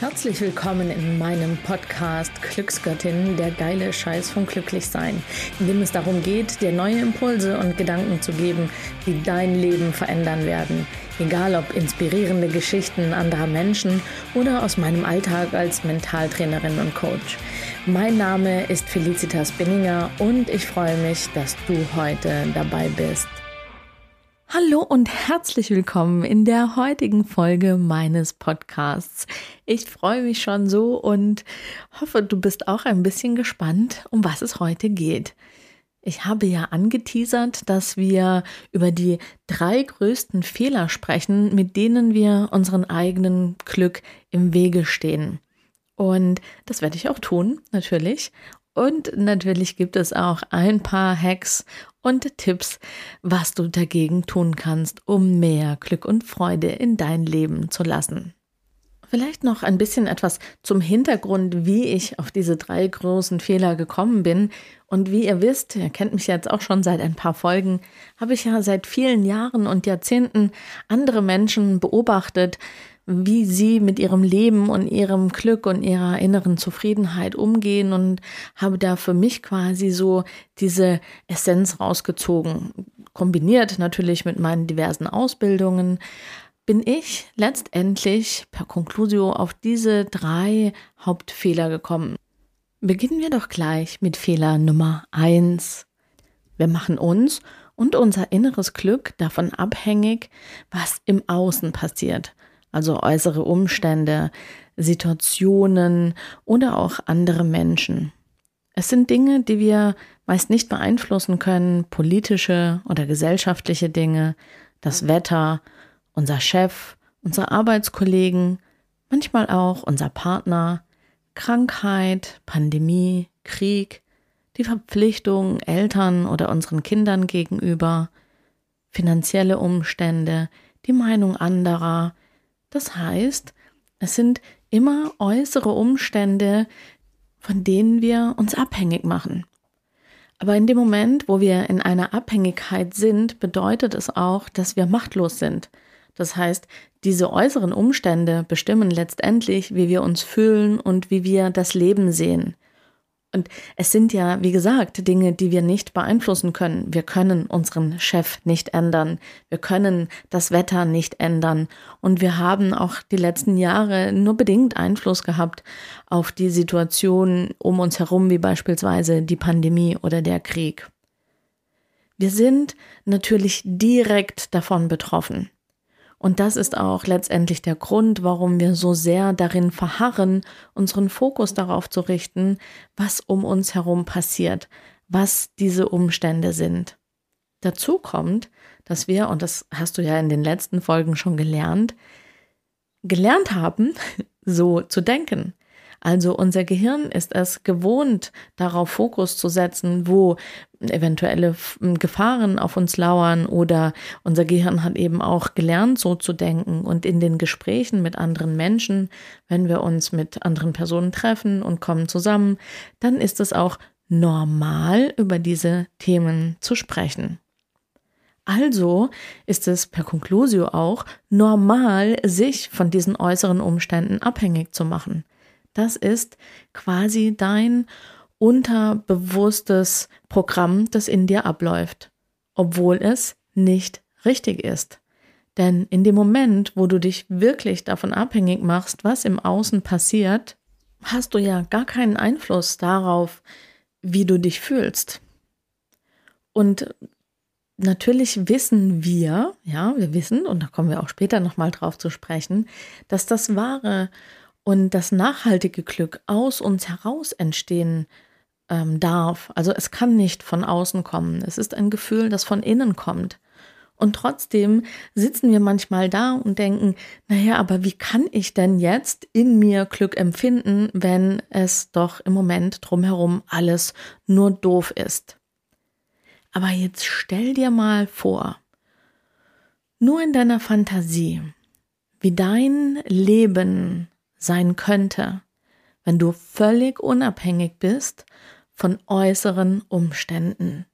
Herzlich willkommen in meinem Podcast Glücksgöttin, der geile Scheiß vom Glücklichsein, in dem es darum geht, dir neue Impulse und Gedanken zu geben, die dein Leben verändern werden. Egal ob inspirierende Geschichten anderer Menschen oder aus meinem Alltag als Mentaltrainerin und Coach. Mein Name ist Felicitas Binninger und ich freue mich, dass du heute dabei bist. Hallo und herzlich willkommen in der heutigen Folge meines Podcasts. Ich freue mich schon so und hoffe, du bist auch ein bisschen gespannt, um was es heute geht. Ich habe ja angeteasert, dass wir über die drei größten Fehler sprechen, mit denen wir unseren eigenen Glück im Wege stehen. Und das werde ich auch tun, natürlich. Und natürlich gibt es auch ein paar Hacks und Tipps, was du dagegen tun kannst, um mehr Glück und Freude in dein Leben zu lassen. Vielleicht noch ein bisschen etwas zum Hintergrund, wie ich auf diese drei großen Fehler gekommen bin. Und wie ihr wisst, ihr kennt mich jetzt auch schon seit ein paar Folgen, habe ich ja seit vielen Jahren und Jahrzehnten andere Menschen beobachtet, wie sie mit ihrem Leben und ihrem Glück und ihrer inneren Zufriedenheit umgehen und habe da für mich quasi so diese Essenz rausgezogen. Kombiniert natürlich mit meinen diversen Ausbildungen, bin ich letztendlich per Conclusio auf diese drei Hauptfehler gekommen. Beginnen wir doch gleich mit Fehler Nummer eins. Wir machen uns und unser inneres Glück davon abhängig, was im Außen passiert also äußere Umstände, Situationen oder auch andere Menschen. Es sind Dinge, die wir meist nicht beeinflussen können, politische oder gesellschaftliche Dinge, das Wetter, unser Chef, unsere Arbeitskollegen, manchmal auch unser Partner, Krankheit, Pandemie, Krieg, die Verpflichtung Eltern oder unseren Kindern gegenüber, finanzielle Umstände, die Meinung anderer, das heißt, es sind immer äußere Umstände, von denen wir uns abhängig machen. Aber in dem Moment, wo wir in einer Abhängigkeit sind, bedeutet es auch, dass wir machtlos sind. Das heißt, diese äußeren Umstände bestimmen letztendlich, wie wir uns fühlen und wie wir das Leben sehen. Und es sind ja, wie gesagt, Dinge, die wir nicht beeinflussen können. Wir können unseren Chef nicht ändern. Wir können das Wetter nicht ändern. Und wir haben auch die letzten Jahre nur bedingt Einfluss gehabt auf die Situation um uns herum, wie beispielsweise die Pandemie oder der Krieg. Wir sind natürlich direkt davon betroffen. Und das ist auch letztendlich der Grund, warum wir so sehr darin verharren, unseren Fokus darauf zu richten, was um uns herum passiert, was diese Umstände sind. Dazu kommt, dass wir, und das hast du ja in den letzten Folgen schon gelernt, gelernt haben, so zu denken. Also unser Gehirn ist es gewohnt, darauf Fokus zu setzen, wo eventuelle Gefahren auf uns lauern oder unser Gehirn hat eben auch gelernt, so zu denken. Und in den Gesprächen mit anderen Menschen, wenn wir uns mit anderen Personen treffen und kommen zusammen, dann ist es auch normal, über diese Themen zu sprechen. Also ist es per Conclusio auch normal, sich von diesen äußeren Umständen abhängig zu machen. Das ist quasi dein unterbewusstes Programm, das in dir abläuft, obwohl es nicht richtig ist. Denn in dem Moment, wo du dich wirklich davon abhängig machst, was im Außen passiert, hast du ja gar keinen Einfluss darauf, wie du dich fühlst. Und natürlich wissen wir, ja, wir wissen, und da kommen wir auch später nochmal drauf zu sprechen, dass das wahre und das nachhaltige Glück aus uns heraus entstehen ähm, darf. Also es kann nicht von außen kommen. Es ist ein Gefühl, das von innen kommt. Und trotzdem sitzen wir manchmal da und denken, naja, aber wie kann ich denn jetzt in mir Glück empfinden, wenn es doch im Moment drumherum alles nur doof ist? Aber jetzt stell dir mal vor, nur in deiner Fantasie, wie dein Leben sein könnte, wenn du völlig unabhängig bist von äußeren Umständen.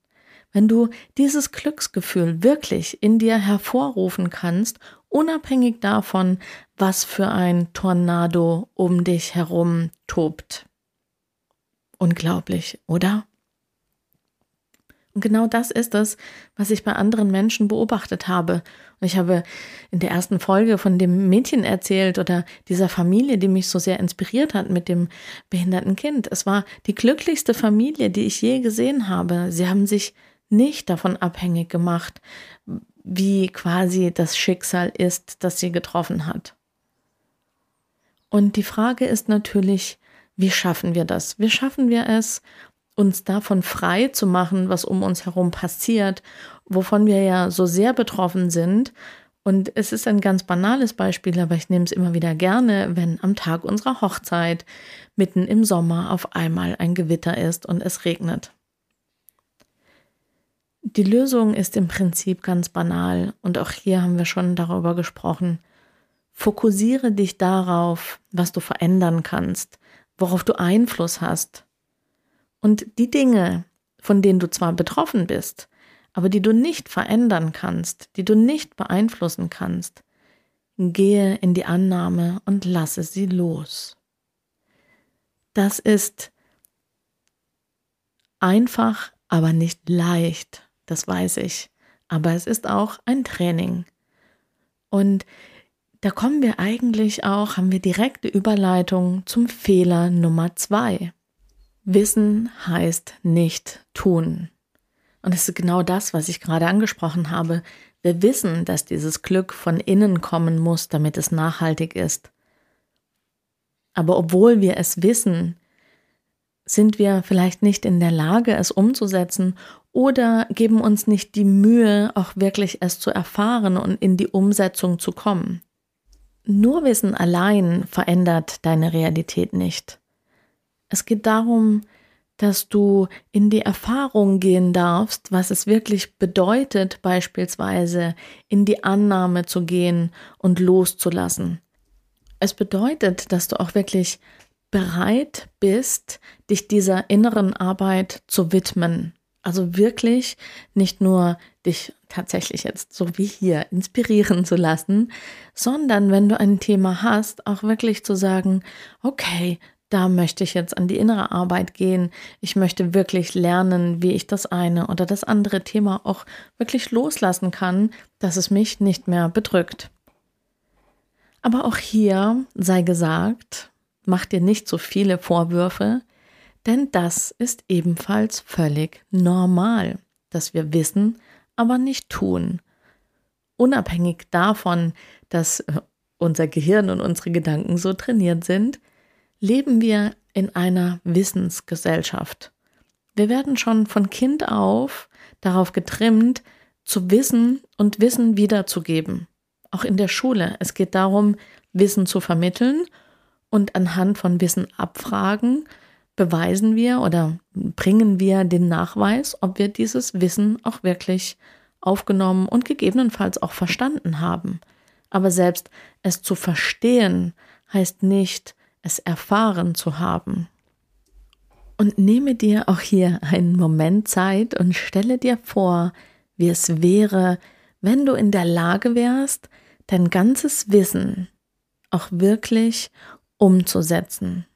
Wenn du dieses Glücksgefühl wirklich in dir hervorrufen kannst, unabhängig davon, was für ein Tornado um dich herum tobt. Unglaublich, oder? Und genau das ist es, was ich bei anderen Menschen beobachtet habe. Und ich habe in der ersten Folge von dem Mädchen erzählt oder dieser Familie, die mich so sehr inspiriert hat mit dem behinderten Kind. Es war die glücklichste Familie, die ich je gesehen habe. Sie haben sich nicht davon abhängig gemacht, wie quasi das Schicksal ist, das sie getroffen hat. Und die Frage ist natürlich, wie schaffen wir das? Wie schaffen wir es, uns davon frei zu machen, was um uns herum passiert, wovon wir ja so sehr betroffen sind. Und es ist ein ganz banales Beispiel, aber ich nehme es immer wieder gerne, wenn am Tag unserer Hochzeit mitten im Sommer auf einmal ein Gewitter ist und es regnet. Die Lösung ist im Prinzip ganz banal und auch hier haben wir schon darüber gesprochen. Fokussiere dich darauf, was du verändern kannst, worauf du Einfluss hast und die Dinge, von denen du zwar betroffen bist, aber die du nicht verändern kannst, die du nicht beeinflussen kannst, gehe in die Annahme und lasse sie los. Das ist einfach, aber nicht leicht, das weiß ich, aber es ist auch ein Training. Und da kommen wir eigentlich auch, haben wir direkte Überleitung zum Fehler Nummer zwei. Wissen heißt nicht tun. Und es ist genau das, was ich gerade angesprochen habe. Wir wissen, dass dieses Glück von innen kommen muss, damit es nachhaltig ist. Aber obwohl wir es wissen, sind wir vielleicht nicht in der Lage, es umzusetzen oder geben uns nicht die Mühe, auch wirklich es zu erfahren und in die Umsetzung zu kommen. Nur Wissen allein verändert deine Realität nicht. Es geht darum, dass du in die Erfahrung gehen darfst, was es wirklich bedeutet, beispielsweise in die Annahme zu gehen und loszulassen. Es bedeutet, dass du auch wirklich bereit bist, dich dieser inneren Arbeit zu widmen. Also wirklich nicht nur dich tatsächlich jetzt so wie hier inspirieren zu lassen, sondern wenn du ein Thema hast, auch wirklich zu sagen, okay, da möchte ich jetzt an die innere Arbeit gehen. Ich möchte wirklich lernen, wie ich das eine oder das andere Thema auch wirklich loslassen kann, dass es mich nicht mehr bedrückt. Aber auch hier sei gesagt, mach dir nicht so viele Vorwürfe, denn das ist ebenfalls völlig normal, dass wir wissen, aber nicht tun. Unabhängig davon, dass unser Gehirn und unsere Gedanken so trainiert sind, leben wir in einer Wissensgesellschaft. Wir werden schon von Kind auf darauf getrimmt, zu wissen und Wissen wiederzugeben. Auch in der Schule. Es geht darum, Wissen zu vermitteln und anhand von Wissen abfragen, beweisen wir oder bringen wir den Nachweis, ob wir dieses Wissen auch wirklich aufgenommen und gegebenenfalls auch verstanden haben. Aber selbst es zu verstehen heißt nicht, es erfahren zu haben. Und nehme dir auch hier einen Moment Zeit und stelle dir vor, wie es wäre, wenn du in der Lage wärst, dein ganzes Wissen auch wirklich umzusetzen.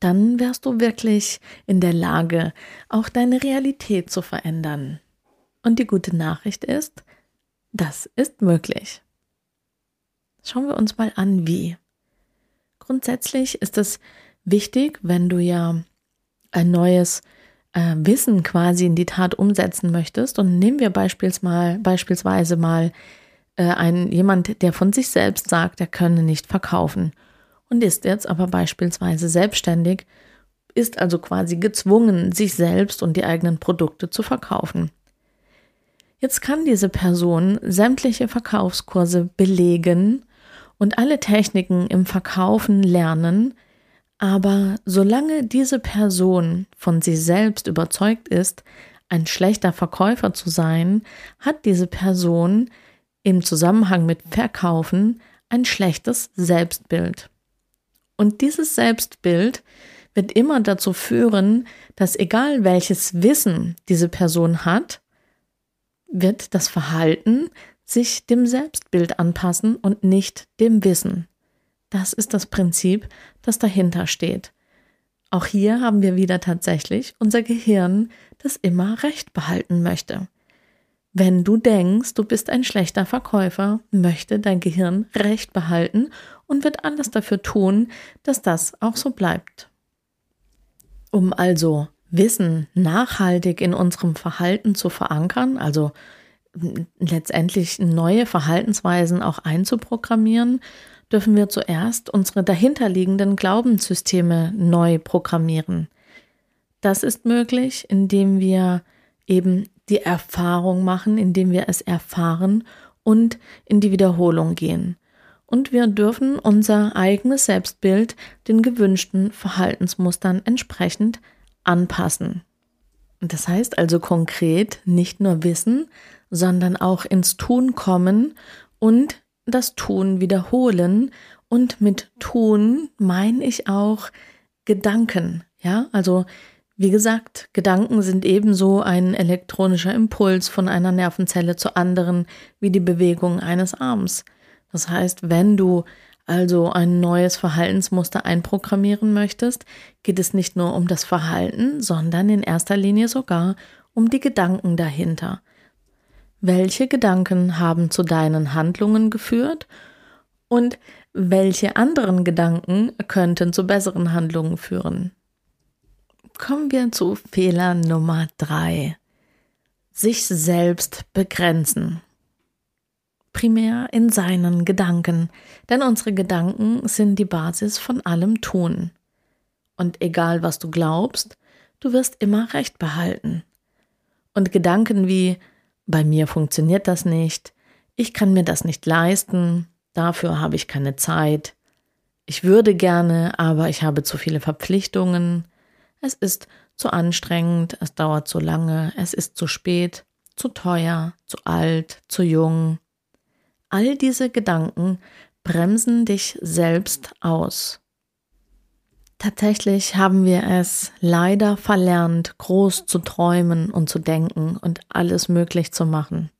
Dann wärst du wirklich in der Lage, auch deine Realität zu verändern. Und die gute Nachricht ist, das ist möglich. Schauen wir uns mal an, wie. Grundsätzlich ist es wichtig, wenn du ja ein neues äh, Wissen quasi in die Tat umsetzen möchtest. Und nehmen wir beispielsweise, beispielsweise mal äh, einen, jemand, der von sich selbst sagt, er könne nicht verkaufen und ist jetzt aber beispielsweise selbstständig, ist also quasi gezwungen, sich selbst und die eigenen Produkte zu verkaufen. Jetzt kann diese Person sämtliche Verkaufskurse belegen und alle Techniken im Verkaufen lernen, aber solange diese Person von sich selbst überzeugt ist, ein schlechter Verkäufer zu sein, hat diese Person im Zusammenhang mit Verkaufen ein schlechtes Selbstbild. Und dieses Selbstbild wird immer dazu führen, dass egal welches Wissen diese Person hat, wird das Verhalten sich dem Selbstbild anpassen und nicht dem Wissen. Das ist das Prinzip, das dahinter steht. Auch hier haben wir wieder tatsächlich unser Gehirn, das immer Recht behalten möchte. Wenn du denkst, du bist ein schlechter Verkäufer, möchte dein Gehirn Recht behalten und wird alles dafür tun, dass das auch so bleibt. Um also Wissen nachhaltig in unserem Verhalten zu verankern, also letztendlich neue Verhaltensweisen auch einzuprogrammieren, dürfen wir zuerst unsere dahinterliegenden Glaubenssysteme neu programmieren. Das ist möglich, indem wir eben die Erfahrung machen, indem wir es erfahren und in die Wiederholung gehen. Und wir dürfen unser eigenes Selbstbild den gewünschten Verhaltensmustern entsprechend anpassen. Das heißt also konkret nicht nur wissen, sondern auch ins Tun kommen und das Tun wiederholen. Und mit Tun meine ich auch Gedanken. Ja, also wie gesagt, Gedanken sind ebenso ein elektronischer Impuls von einer Nervenzelle zur anderen wie die Bewegung eines Arms. Das heißt, wenn du also ein neues Verhaltensmuster einprogrammieren möchtest, geht es nicht nur um das Verhalten, sondern in erster Linie sogar um die Gedanken dahinter. Welche Gedanken haben zu deinen Handlungen geführt und welche anderen Gedanken könnten zu besseren Handlungen führen? Kommen wir zu Fehler Nummer drei. Sich selbst begrenzen. Primär in seinen Gedanken, denn unsere Gedanken sind die Basis von allem Tun. Und egal was du glaubst, du wirst immer Recht behalten. Und Gedanken wie bei mir funktioniert das nicht, ich kann mir das nicht leisten, dafür habe ich keine Zeit, ich würde gerne, aber ich habe zu viele Verpflichtungen, es ist zu anstrengend, es dauert zu lange, es ist zu spät, zu teuer, zu alt, zu jung. All diese Gedanken bremsen dich selbst aus. Tatsächlich haben wir es leider verlernt, groß zu träumen und zu denken und alles möglich zu machen.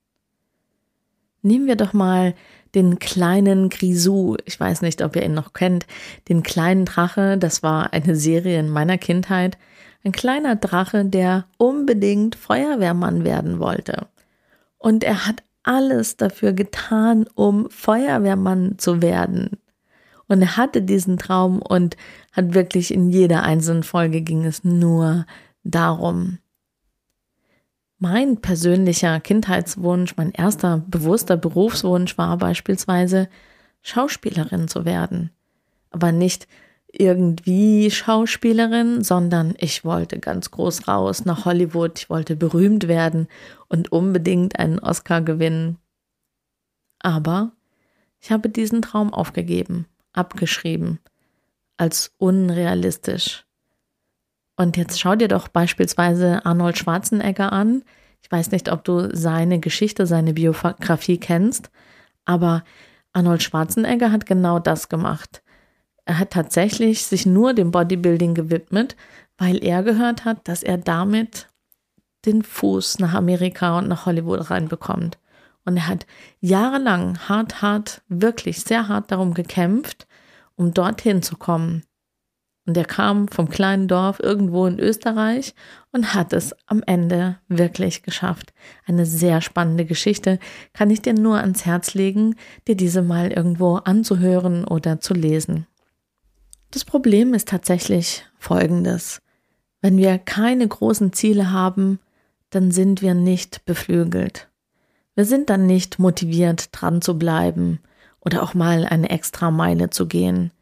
Nehmen wir doch mal den kleinen Grisou. Ich weiß nicht, ob ihr ihn noch kennt. Den kleinen Drache, das war eine Serie in meiner Kindheit. Ein kleiner Drache, der unbedingt Feuerwehrmann werden wollte. Und er hat alles dafür getan, um Feuerwehrmann zu werden. Und er hatte diesen Traum und hat wirklich in jeder einzelnen Folge ging es nur darum. Mein persönlicher Kindheitswunsch, mein erster bewusster Berufswunsch war beispielsweise Schauspielerin zu werden. Aber nicht irgendwie Schauspielerin, sondern ich wollte ganz groß raus nach Hollywood, ich wollte berühmt werden und unbedingt einen Oscar gewinnen. Aber ich habe diesen Traum aufgegeben abgeschrieben als unrealistisch. Und jetzt schau dir doch beispielsweise Arnold Schwarzenegger an. Ich weiß nicht, ob du seine Geschichte, seine Biografie kennst, aber Arnold Schwarzenegger hat genau das gemacht. Er hat tatsächlich sich nur dem Bodybuilding gewidmet, weil er gehört hat, dass er damit den Fuß nach Amerika und nach Hollywood reinbekommt. Und er hat jahrelang hart, hart, wirklich sehr hart darum gekämpft, um dorthin zu kommen. Und er kam vom kleinen Dorf irgendwo in Österreich und hat es am Ende wirklich geschafft. Eine sehr spannende Geschichte, kann ich dir nur ans Herz legen, dir diese mal irgendwo anzuhören oder zu lesen. Das Problem ist tatsächlich folgendes. Wenn wir keine großen Ziele haben, dann sind wir nicht beflügelt. Wir sind dann nicht motiviert, dran zu bleiben oder auch mal eine extra Meile zu gehen.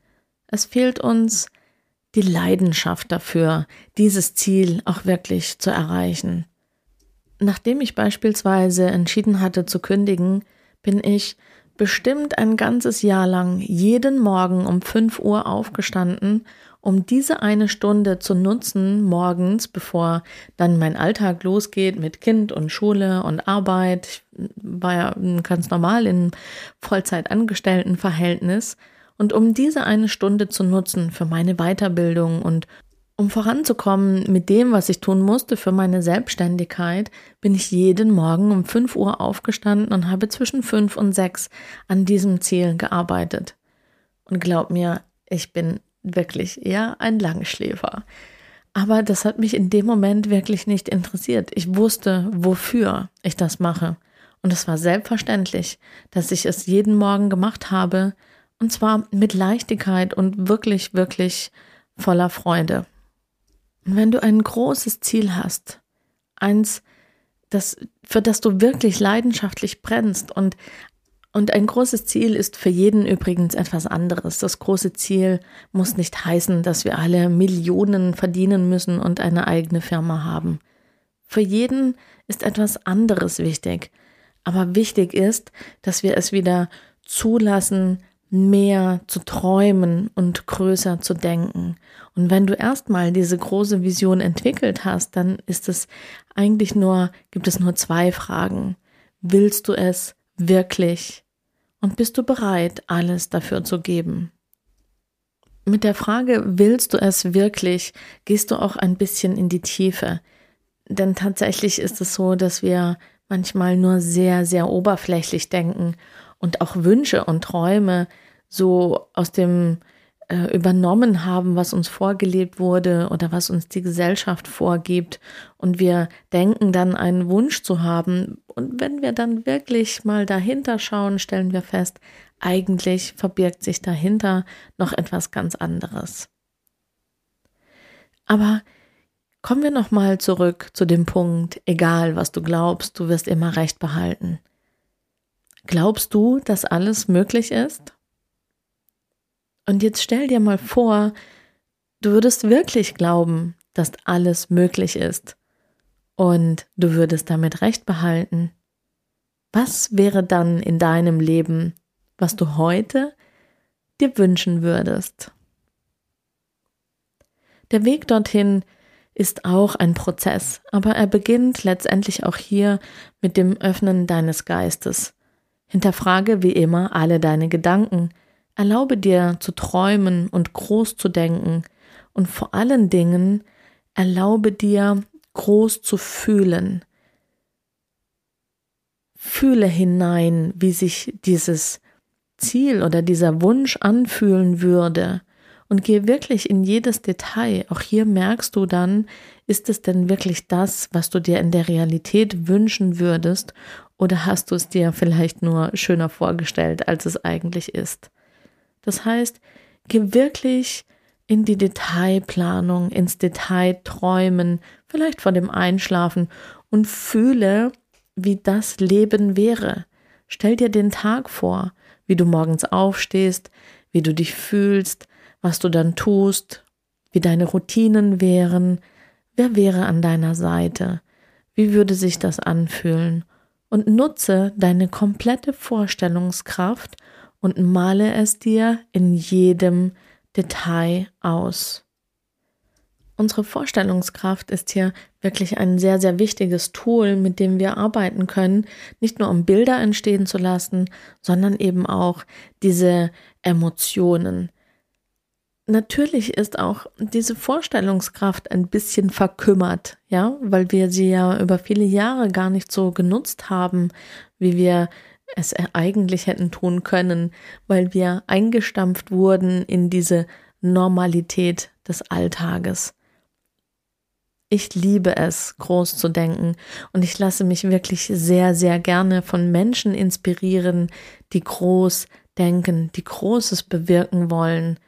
Es fehlt uns die Leidenschaft dafür, dieses Ziel auch wirklich zu erreichen. Nachdem ich beispielsweise entschieden hatte zu kündigen, bin ich bestimmt ein ganzes Jahr lang jeden Morgen um 5 Uhr aufgestanden um diese eine Stunde zu nutzen morgens, bevor dann mein Alltag losgeht mit Kind und Schule und Arbeit. Ich war ja ganz normal in Vollzeitangestelltenverhältnis. Und um diese eine Stunde zu nutzen für meine Weiterbildung und Um voranzukommen mit dem, was ich tun musste für meine Selbstständigkeit, bin ich jeden Morgen um 5 Uhr aufgestanden und habe zwischen 5 und 6 an diesem Ziel gearbeitet. Und glaub mir, ich bin wirklich eher ein Langschläfer. Aber das hat mich in dem Moment wirklich nicht interessiert. Ich wusste, wofür ich das mache. Und es war selbstverständlich, dass ich es jeden Morgen gemacht habe. Und zwar mit Leichtigkeit und wirklich, wirklich voller Freude. Und wenn du ein großes Ziel hast, eins, das, für das du wirklich leidenschaftlich brennst und und ein großes Ziel ist für jeden übrigens etwas anderes. Das große Ziel muss nicht heißen, dass wir alle Millionen verdienen müssen und eine eigene Firma haben. Für jeden ist etwas anderes wichtig. Aber wichtig ist, dass wir es wieder zulassen, mehr zu träumen und größer zu denken. Und wenn du erstmal diese große Vision entwickelt hast, dann ist es eigentlich nur, gibt es nur zwei Fragen. Willst du es wirklich? Und bist du bereit, alles dafür zu geben? Mit der Frage, willst du es wirklich, gehst du auch ein bisschen in die Tiefe. Denn tatsächlich ist es so, dass wir manchmal nur sehr, sehr oberflächlich denken und auch Wünsche und Träume so aus dem äh, übernommen haben, was uns vorgelebt wurde oder was uns die Gesellschaft vorgibt. Und wir denken dann einen Wunsch zu haben. Und wenn wir dann wirklich mal dahinter schauen, stellen wir fest, eigentlich verbirgt sich dahinter noch etwas ganz anderes. Aber kommen wir nochmal zurück zu dem Punkt, egal was du glaubst, du wirst immer recht behalten. Glaubst du, dass alles möglich ist? Und jetzt stell dir mal vor, du würdest wirklich glauben, dass alles möglich ist und du würdest damit recht behalten. Was wäre dann in deinem Leben, was du heute dir wünschen würdest? Der Weg dorthin ist auch ein Prozess, aber er beginnt letztendlich auch hier mit dem Öffnen deines Geistes. Hinterfrage wie immer alle deine Gedanken, Erlaube dir zu träumen und groß zu denken und vor allen Dingen erlaube dir groß zu fühlen. Fühle hinein, wie sich dieses Ziel oder dieser Wunsch anfühlen würde und gehe wirklich in jedes Detail. Auch hier merkst du dann, ist es denn wirklich das, was du dir in der Realität wünschen würdest oder hast du es dir vielleicht nur schöner vorgestellt, als es eigentlich ist? Das heißt, geh wirklich in die Detailplanung, ins Detail träumen, vielleicht vor dem Einschlafen und fühle, wie das Leben wäre. Stell dir den Tag vor, wie du morgens aufstehst, wie du dich fühlst, was du dann tust, wie deine Routinen wären, wer wäre an deiner Seite, wie würde sich das anfühlen? Und nutze deine komplette Vorstellungskraft und male es dir in jedem Detail aus. Unsere Vorstellungskraft ist hier wirklich ein sehr, sehr wichtiges Tool, mit dem wir arbeiten können, nicht nur um Bilder entstehen zu lassen, sondern eben auch diese Emotionen. Natürlich ist auch diese Vorstellungskraft ein bisschen verkümmert, ja, weil wir sie ja über viele Jahre gar nicht so genutzt haben, wie wir es eigentlich hätten tun können, weil wir eingestampft wurden in diese Normalität des Alltages. Ich liebe es, groß zu denken und ich lasse mich wirklich sehr, sehr gerne von Menschen inspirieren, die groß denken, die Großes bewirken wollen.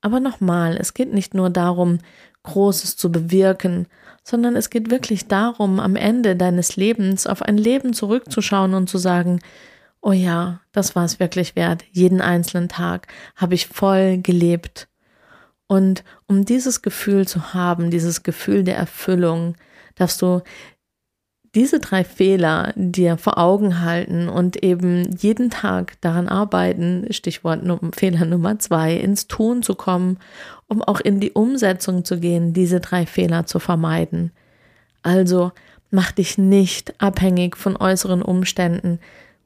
Aber nochmal, es geht nicht nur darum, Großes zu bewirken, sondern es geht wirklich darum, am Ende deines Lebens auf ein Leben zurückzuschauen und zu sagen, oh ja, das war es wirklich wert. Jeden einzelnen Tag habe ich voll gelebt. Und um dieses Gefühl zu haben, dieses Gefühl der Erfüllung, darfst du diese drei Fehler dir vor Augen halten und eben jeden Tag daran arbeiten, Stichwort Fehler Nummer zwei, ins Tun zu kommen, um auch in die Umsetzung zu gehen, diese drei Fehler zu vermeiden. Also mach dich nicht abhängig von äußeren Umständen,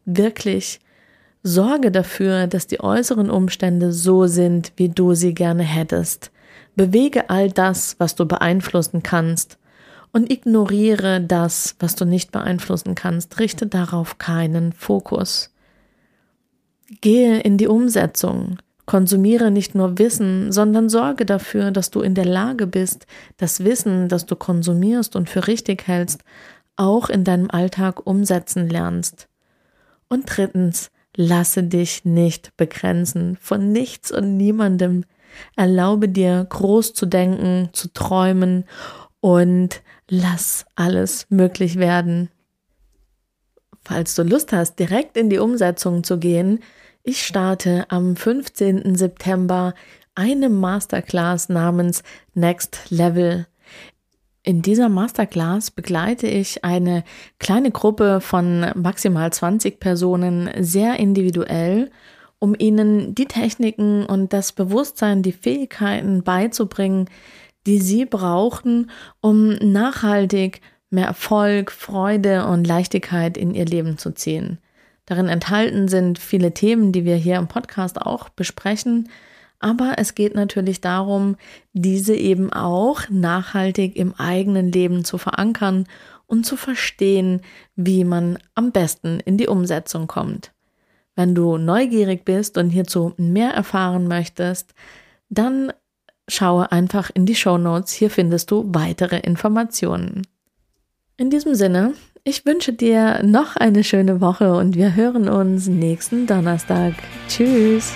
wirklich sorge dafür, dass die äußeren Umstände so sind, wie du sie gerne hättest. Bewege all das, was du beeinflussen kannst und ignoriere das, was du nicht beeinflussen kannst. Richte darauf keinen Fokus. Gehe in die Umsetzung. Konsumiere nicht nur Wissen, sondern sorge dafür, dass du in der Lage bist, das Wissen, das du konsumierst und für richtig hältst, auch in deinem Alltag umsetzen lernst. Und drittens, lasse dich nicht begrenzen von nichts und niemandem. Erlaube dir, groß zu denken, zu träumen und lass alles möglich werden. Falls du Lust hast, direkt in die Umsetzung zu gehen, ich starte am 15. September eine Masterclass namens Next Level. In dieser Masterclass begleite ich eine kleine Gruppe von maximal 20 Personen sehr individuell, um ihnen die Techniken und das Bewusstsein, die Fähigkeiten beizubringen, die sie brauchen, um nachhaltig mehr Erfolg, Freude und Leichtigkeit in ihr Leben zu ziehen. Darin enthalten sind viele Themen, die wir hier im Podcast auch besprechen, aber es geht natürlich darum, diese eben auch nachhaltig im eigenen Leben zu verankern und zu verstehen, wie man am besten in die Umsetzung kommt. Wenn du neugierig bist und hierzu mehr erfahren möchtest, dann schaue einfach in die Show Notes. Hier findest du weitere Informationen. In diesem Sinne, ich wünsche dir noch eine schöne Woche und wir hören uns nächsten Donnerstag. Tschüss.